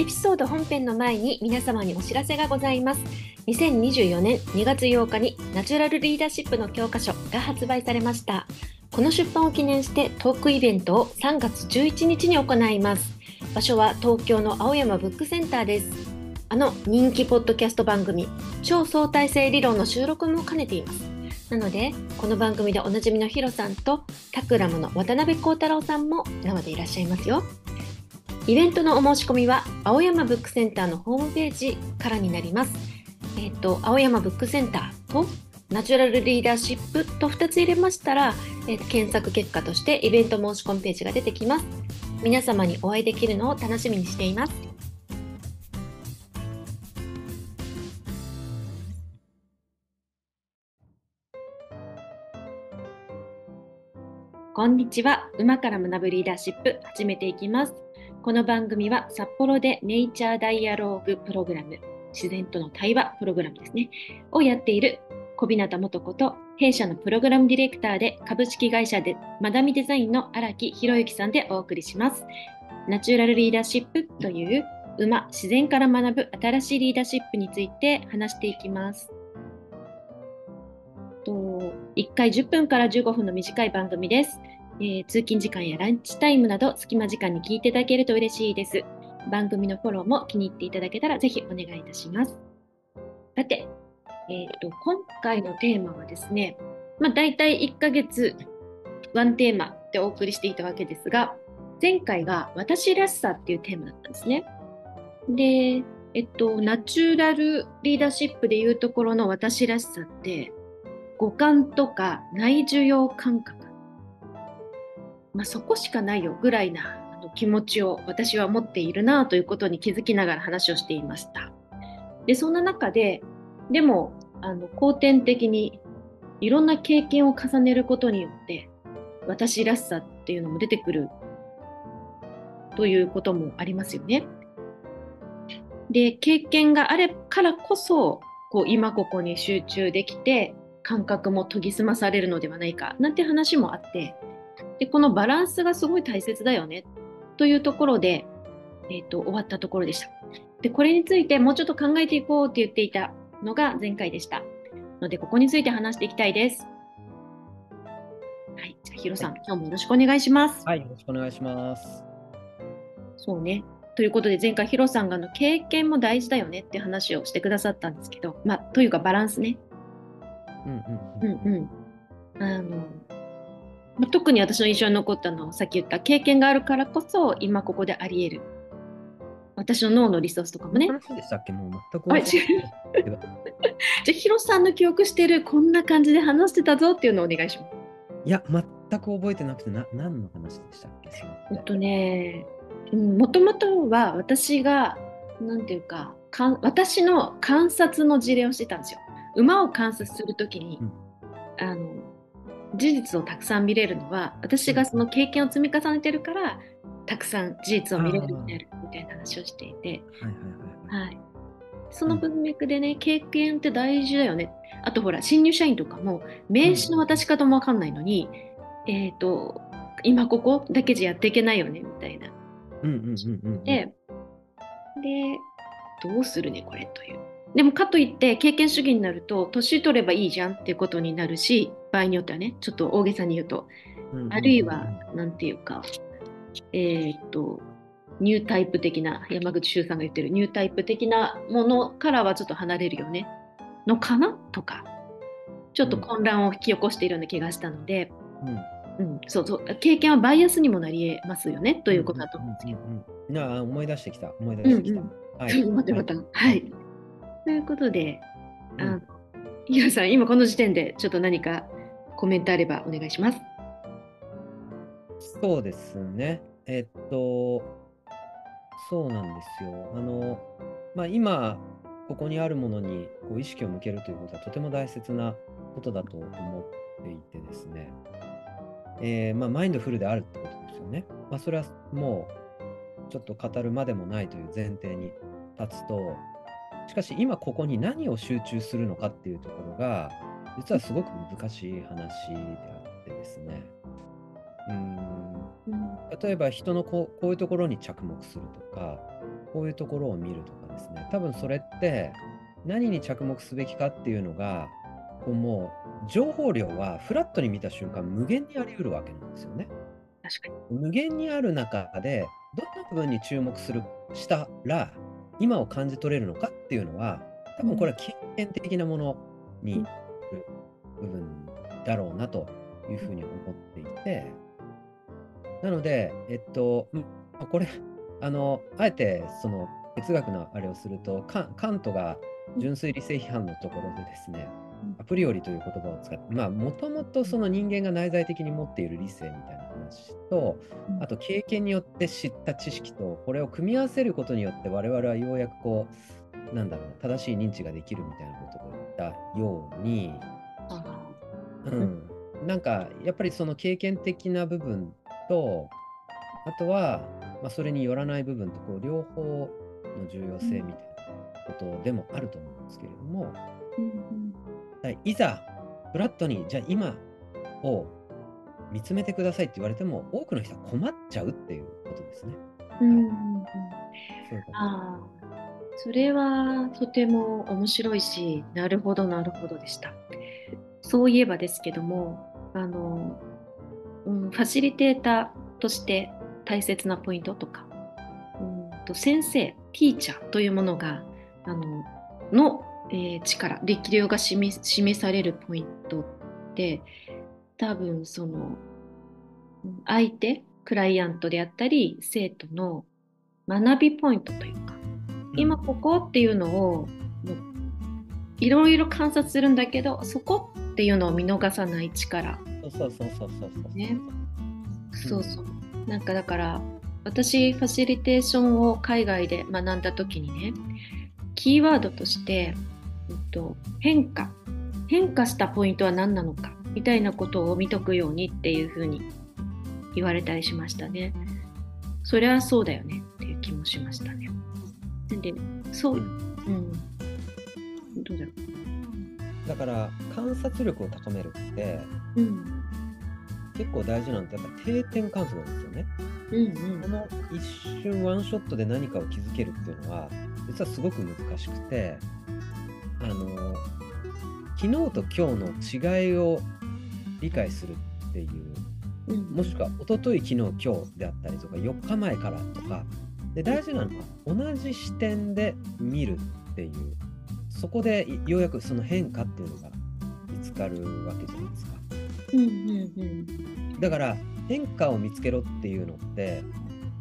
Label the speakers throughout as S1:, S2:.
S1: エピソード本編の前に皆様にお知らせがございます。2024年2月8日にナチュラルリーダーシップの教科書が発売されました。この出版を記念してトークイベントを3月11日に行います。場所は東京の青山ブックセンターです。あの人気ポッドキャスト番組超相対性理論の収録も兼ねています。なので、この番組でおなじみのヒロさんとタクラムの渡辺幸太郎さんも生でいらっしゃいますよ。イベントのお申し込みは青山ブックセンターのホームページからになります。えっ、と、青山ブックセンターとナチュラルリーダーシップと2つ入れましたら、えー検索結果としてイベント申し込みページが出てきます。皆様にお会いできるのを楽しみにしています。こんにちは。馬から学ぶリーダーシップ始めていきます。この番組は札幌でネイチャーダイアローグプログラム、自然との対話プログラムですね、をやっている小日向元子と弊社のプログラムディレクターで株式会社でマダミデザインの荒木博之さんでお送りします。ナチュラルリーダーシップという馬、自然から学ぶ新しいリーダーシップについて話していきます。と1回10分から15分の短い番組です。えー通勤時間やランチタイムなど隙間時間に聞いていただけると嬉しいです。番組のフォローも気に入っていただけたらぜひお願いいたします。さて、えーと今回のテーマはですね、まあ、大体1ヶ月ワンテーマでお送りしていたわけですが、前回が私らしさっていうテーマだったんですね。で、えっと、ナチュラルリーダーシップでいうところの私らしさって、五感とか内受容感覚、まあ、そこしかないよぐらいな気持ちを私は持っているなということに気づきながら話をしていました。で、そんな中で、でも、あの後天的にいろんな経験を重ねることによって、私らしさっていうのも出てくるということもありますよね。で、経験があれからこそ、こう今ここに集中できて、感覚も研ぎ澄まされるのではないかなんて話もあって、でこのバランスがすごい大切だよねというところで、えー、と終わったところでした。で、これについてもうちょっと考えていこうって言っていたのが前回でした。ので、ここについて話していきたいです。はい、じゃあヒロさん、今日もよろしくお願いします。
S2: はい、よろしくお願いします。
S1: そうね。ということで、前回ヒロさんがあの経験も大事だよねって話をしてくださったんですけど、まあ、というかバランスね。
S2: うん
S1: うんうん。あの、まあ特に私の印象に残ったのは、さっき言った経験があるからこそ、今ここであり得る。私の脳のリソースとかもね。
S2: 話でしたっけ？もう全く
S1: じゃあ、ヒロさんの記憶してるこんな感じで話してたぞっていうのをお願いします。
S2: いや、全く覚えてなくて、な何の話でしたっけ？
S1: えっとね、もともとは私が、なんていうか、かん私の観察の事例をしてたんですよ。馬を観察するときに、
S2: うん
S1: あの、事実をたくさん見れるのは、私がその経験を積み重ねてるから、たくさん事実を見れるようになるみたいな話をしていて、
S2: はい。
S1: その文脈でね、経験って大事だよね。あとほら、新入社員とかも、名刺の渡し方もわかんないのに、えっ、と、今ここだけじゃやっていけないよね、みたいな。
S2: うんうんうんうんうん。
S1: で、で、どうするね、これという。でもかといって経験主義になると年取ればいいじゃんっていうことになるし場合によってはねちょっと大げさに言うと
S2: うんうんうんうん
S1: あるいはなんていうかえーっとニュータイプ的な山口周さんが言ってるニュータイプ的なものからはちょっと離れるよねのかな？とかちょっと混乱を引き起こしているような気がしたので、
S2: うん
S1: うん、そうそう経験はバイアスにもなりえますよねということだと思うんですけど。
S2: うんうんうんなあ思い出してきた、思い出してきた。
S1: うん
S2: はい。
S1: ちょっと待って待って。はい。ということで、
S2: うん
S1: あの、ヒロさん、今この時点でちょっと何かコメントあればお願いします。
S2: そうですね。えっと、そうなんですよ。あの、まあ、今、ここにあるものにこう意識を向けるということはとても大切なことだと思っていてですね。えーまあ、マインドフルであるってことですよね。まあ、それはもう、ちょっと語るまでもないという前提に立つと、しかし今ここに何を集中するのかっていうところが、実はすごく難しい話であってですね。うーん。
S1: うん。
S2: 例えば人のこうこういうところに着目するとか、こういうところを見るとかですね。多分それって何に着目すべきかっていうのがこうもう情報量はフラットに見た瞬間無限にあり得るわけなんですよね。
S1: 確か
S2: に。無限にある中でどんな部分に注目するしたら今を感じ取れるのかっていうのは多分これは経験的なものにだろうなというふうに思っていて。なのでえっとこれあのあえてその哲学のあれをするとカントが純粋理性批判のところでですね、アプリよりという言葉を使って、まあ、もともとその人間が内在的に持っている理性みたいな話と、あと経験によって知った知識と、これを組み合わせることによって、我々はようやくこう、なんだろう、正しい認知ができるみたいなことを言ったように、うん、なんかやっぱりその経験的な部分と、あとは、まあ、それによらない部分とこう両方の重要性みたいなことでもあると思うんですけれども、うんうん、いざフラットにじゃあ今を見つめてくださいって言われても多くの人は困っちゃうっていうことですね。うんうんうん、
S1: そうそれはとても面白いしなるほどなるほどでした。そういえばですけどもあの、うん、ファシリテーターとして大切なポイントとか、うんと先生ティーチャーというものがあのの、えー、力力量が示示されるポイントって多分その相手クライアントであったり生徒の学びポイントというか、今ここっていうのをいろいろ観察するんだけどそこっていうのを見逃さない力。
S2: そうそうそうそうそう。
S1: ね。そうそう、うん、なんかだから私ファシリテーションを海外で学んだ時にねキーワードとして、えっと、変化。変化したポイントは何なのか。みたいなことを見とくようにっていうふうに言われたりしましたね。そりゃそうだよね。っていう気もしましたね。でそう、うん、どうだろ
S2: う。だから観察力を高めるって、うん、結構大事なんてやっぱ定点観測なんですよね。うんうん、この一瞬ワンショットで何かを気づけるっていうのは実はすごく難しくてあの昨日と今日の違いを理解するっていう、もしくは一昨日昨日今日であったりとか4日前からとか。で大事なのは同じ視点で見るっていうそこでようやくその変化っていうのが見つかるわけじゃないですか。うんうんうん、だから変化を見つけろっていうのって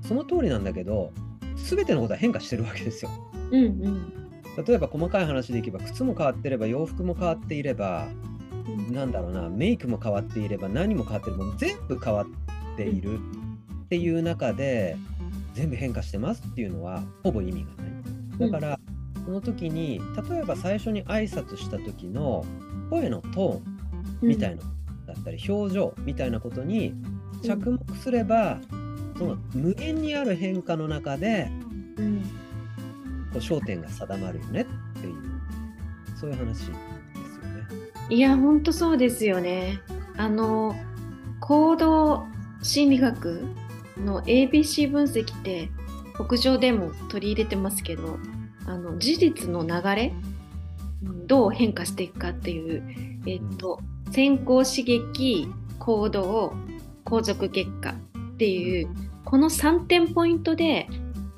S2: その通りなんだけど全てのことは変化してるわけですよ。うんうん、例えば細かい話でいけば靴も変わってれば洋服も変わっていれば、うん、なんだろうなメイクも変わっていれば何も変わってるも全部変わっているっていう中で全部変化してますっていうのはほぼ意味がない。だから、その時に例えば最初に挨拶した時の声のトーンみたいなだったり表情みたいなことに着目すれば、その無限にある変化の中で、うん、こう焦点が定まるよねっていうそういう話ですよね。
S1: いや本当そうですよね。あの行動心理学の ABC 分析って牧場でも取り入れてますけどあの事実の流れどう変化していくかっていう、えーと、うん、先行刺激行動後続結果っていうこの3点ポイントで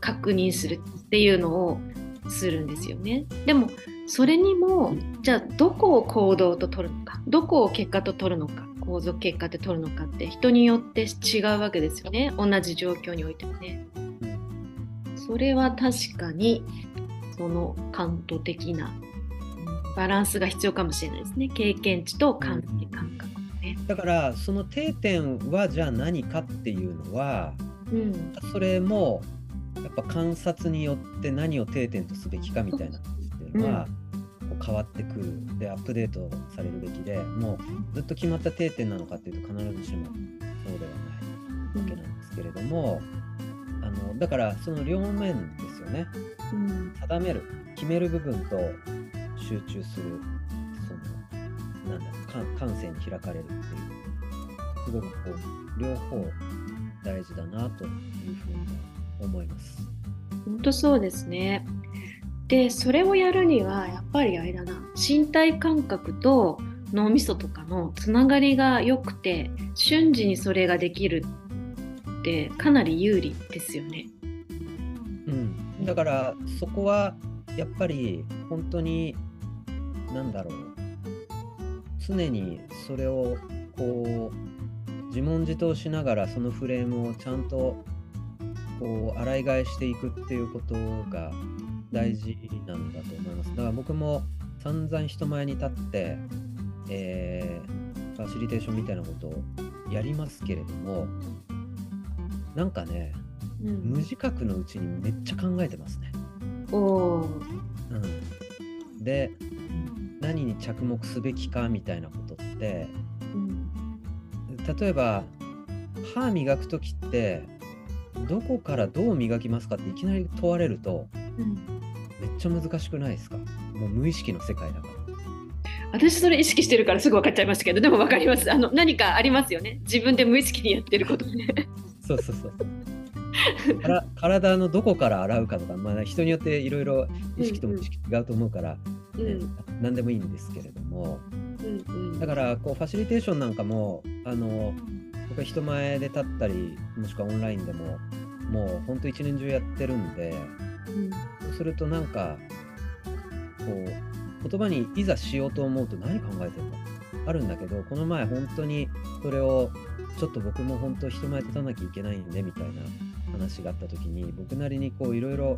S1: 確認するっていうのをするんですよね。でもそれにもじゃあどこを行動と取るのかどこを結果と取るのか後続結果って取るのかって人によって違うわけですよね同じ状況においてもね。それは確かにその感度的なバランスが必要かもしれないですね。経験値と感性感覚、ね、
S2: だからその定点はじゃあ何かっていうのは、うん、それもやっぱ観察によって何を定点とすべきかみたいなっていうのは、こう変わってくる。でアップデートされるべきでもうずっと決まった定点なのかっていうと必ずしもそうではないわけなんですけれども、あのだからその両面でね、うん、定める決める部分と集中するそのなんだろう感性に開かれるっていうすごくこう両方大事だなというふうに思います。
S1: 本当そうですね。でそれをやるにはやっぱりあれだな身体感覚と脳みそとかのつながりが良くて瞬時にそれができるってかなり有利ですよね。
S2: だからそこはやっぱり本当に何だろう常にそれをこう自問自答しながらそのフレームをちゃんとこう洗い返していくっていうことが大事なんだと思います。だから僕も散々人前に立って、えーファシリテーションみたいなことをやりますけれどもなんかね
S1: うん
S2: 無自覚のうちにめっちゃ考えてますね。
S1: おー
S2: うん、で何に着目すべきかみたいなことって
S1: うん
S2: 例えば歯磨く時ってどこからどう磨きますかっていきなり問われると
S1: うん
S2: めっちゃ難しくないですか？もう無意識の世界だから。
S1: 私それ意識してるからすぐ分かっちゃいましたけどでも分かりますあの何かありますよね自分で無意識にやってることね。
S2: そうそうそう。体のどこから洗うかとか、まあ、人によっていろいろ意識と無意識違うと思うから、
S1: うん。
S2: ね何でもいいんですけれども、
S1: うんうん
S2: だからこうファシリテーションなんかもあの僕は人前で立ったりもしくはオンラインでももうほんと一年中やってるんで
S1: うん。
S2: そうするとなんかこう言葉にいざしようと思うと何考えてるのあるんだけどこの前本当にそれをちょっと僕も本当人前立たなきゃいけないんでみたいな話があった時に僕なりにこういろいろ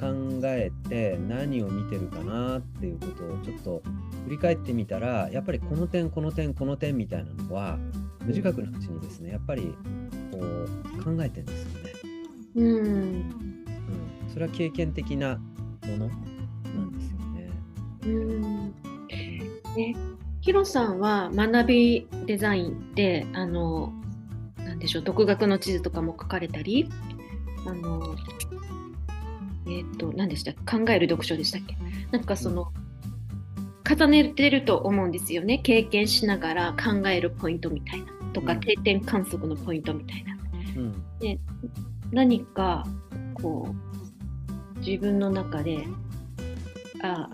S2: 考えて何を見てるかなっていうことをちょっと振り返ってみたらやっぱりこの点この点この点みたいなのは無自覚のうちにですねやっぱりこう考えてるんですよね。
S1: うん。
S2: うん、それは経験的なものなんですよね。
S1: うん。ね、ヒロさんは学びデザインであのでしょう。独学の地図とかも書かれたりあのえっ、と何でした？っけ考える読書でしたっけ？なんかその、重ねてると思うんですよね。経験しながら考えるポイントみたいなとか、
S2: うん。
S1: 定点観測のポイントみたいな。
S2: うん。
S1: 何かこう自分の中であ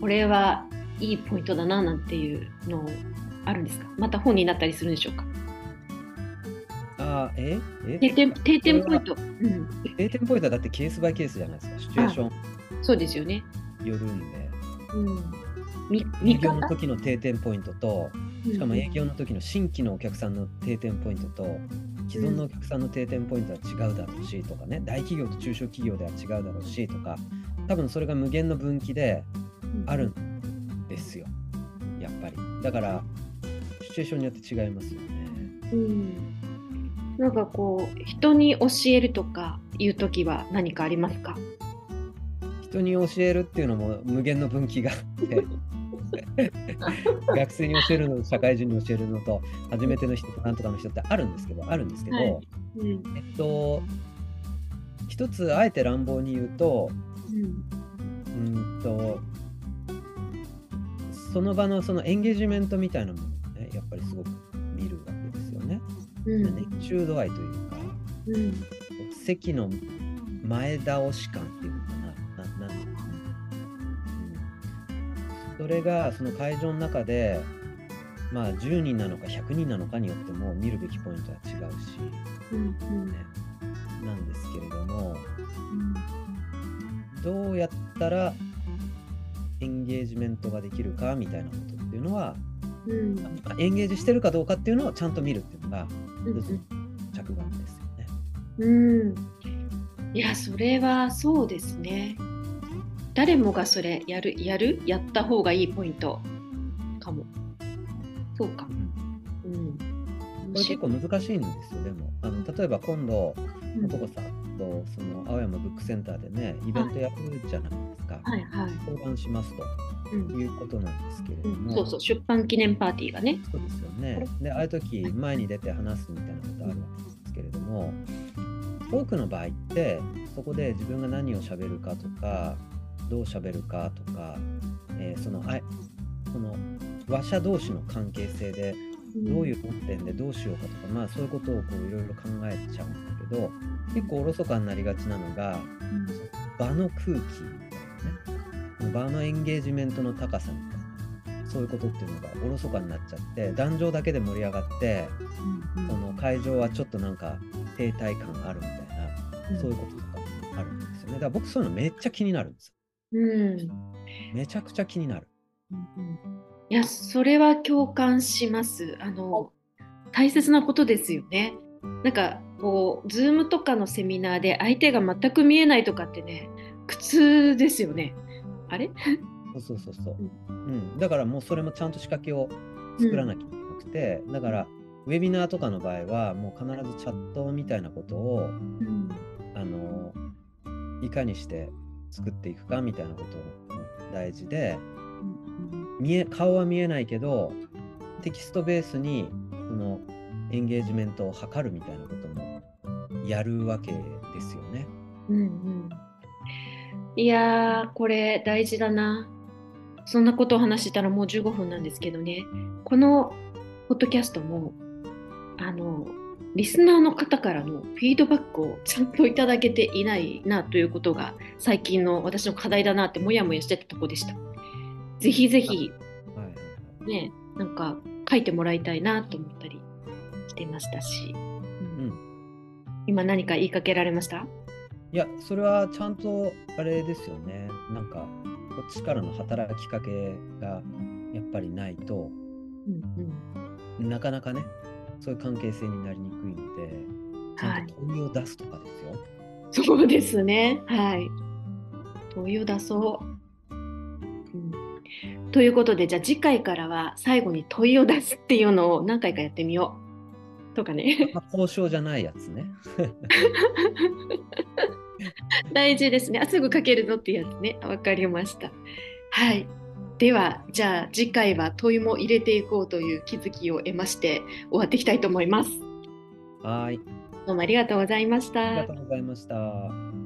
S1: これはいいポイントだななんていうのあるんですか？また本になったりするんでしょうか？
S2: あーえ？
S1: 定
S2: え
S1: 点定点ポイント、うん、
S2: 定点ポイントはだってケースバイケースじゃないですか。シチュエーション。
S1: そうですよね。
S2: によるんで。
S1: うん、み
S2: 営
S1: 見
S2: 業の
S1: 方
S2: 時の定点ポイントとしかも営業の時の新規のお客さんの定点ポイントと既存のお客さんの定点ポイントは違うだろうしとかね。大企業と中小企業では違うだろうしとか。多分それが無限の分岐であるんですよ。やっぱり。だからシチュエーションによって違いますよね。
S1: うん、なんかこう人に教えるとかいう時は何かありますか？
S2: 人に教えるっていうのも無限の分岐があって。学生に教えるのと社会人に教えるのと初めての人となんとかの人ってあるんですけどあるんですけど、
S1: はい。うん
S2: えっと一つあえて乱暴に言うと
S1: うん
S2: うんとその場のそのエンゲージメントみたいなものをねやっぱりすごく熱中度合いというか
S1: うん。
S2: 席の前倒し感っていうのかなななんていうのかな、うん、それがその会場の中でまあ10人なのか100人なのかによっても見るべきポイントは違うし、
S1: うんうん。
S2: ね、なんですけれどもどうやったらエンゲージメントができるかみたいなことっていうのは、
S1: うん。
S2: まあエンゲージしてるかどうかっていうのをちゃんと見るっていうのが
S1: うん
S2: 着眼ですよね。
S1: うん。いやそれはそうですね。誰もがそれやるやるやった方がいいポイント。かも。そうか
S2: うん。
S1: うん。
S2: これ結構難しいんですよ、でも。あの例えば今度、
S1: うん。
S2: 男さんとその青山ブックセンターでね、イベントやるじゃないですか。
S1: はいはい、
S2: 相談しますと。
S1: うん
S2: いうことなんですけれど
S1: うん、
S2: も、
S1: そうそう出版記念パーティーがね。
S2: そうですよね。で、ああいう時前に出て話すみたいなことあるわけですけれども、多くの場合って、そこで自分が何を喋るかとか、どう喋るかとか、えーそのあいその話者同士の関係性でどういう論点でどうしようかとか、まあそういうことをこういろいろ考えちゃうんだけど結構おろそかになりがちなのが場の空気場のエンゲージメントの高さみたいなそういうことっていうのがおろそかになっちゃって壇上だけで盛り上がってその会場はちょっとなんか停滞感あるみたいなそういうこととかあるんですよね。だから僕そういうのめっちゃ気になるんです
S1: うん、
S2: めちゃくちゃ気になる。
S1: いやそれは共感します。あの大切なことですよね。なんかこう Zoom とかのセミナーで相手が全く見えないとかってね苦痛ですよねあれ？
S2: そうそうそう、う。ん、うん、だからもうそれもちゃんと仕掛けを作らなきゃいけなくて、うん、だからウェビナーとかの場合はもう必ずチャットみたいなことを、うん、あのいかにして作っていくかみたいなこと大事で、見え顔は見えないけどテキストベースにそのエンゲージメントを図るみたいなこともやるわけですよね。
S1: うんうん、いやこれ大事だな。そんなことを話したらもう15分なんですけどね。このポッドキャストもあのリスナーの方からのフィードバックをちゃんといただけていないなということが最近の私の課題だなってもやもやしてたとこでした。ぜひぜひ、ね、なんか書いてもらいたいなと思ったりしてましたし、うん、うん、今何か言いかけられました？
S2: いや、それはちゃんとあれですよね。なんかこっちからの働きかけがやっぱりないと、うんうん、なかなかねそういう関係性になりにくいので、ちゃんと問いを出すとかですよ。はい、
S1: そうですね。はい。問いを出そう。うん、ということで、じゃあ次回からは最後に問いを出すっていうのを何回かやってみよう。とかね。
S2: まあ、交渉じゃないやつね。
S1: 大事ですね。あすぐ書けるぞってやつね。わかりました。はい。ではじゃあ次回は問いも入れていこうという気づきを得まして終わっていきたいと思います。
S2: はい。
S1: どうもありがとうございました。
S2: ありがとうございました。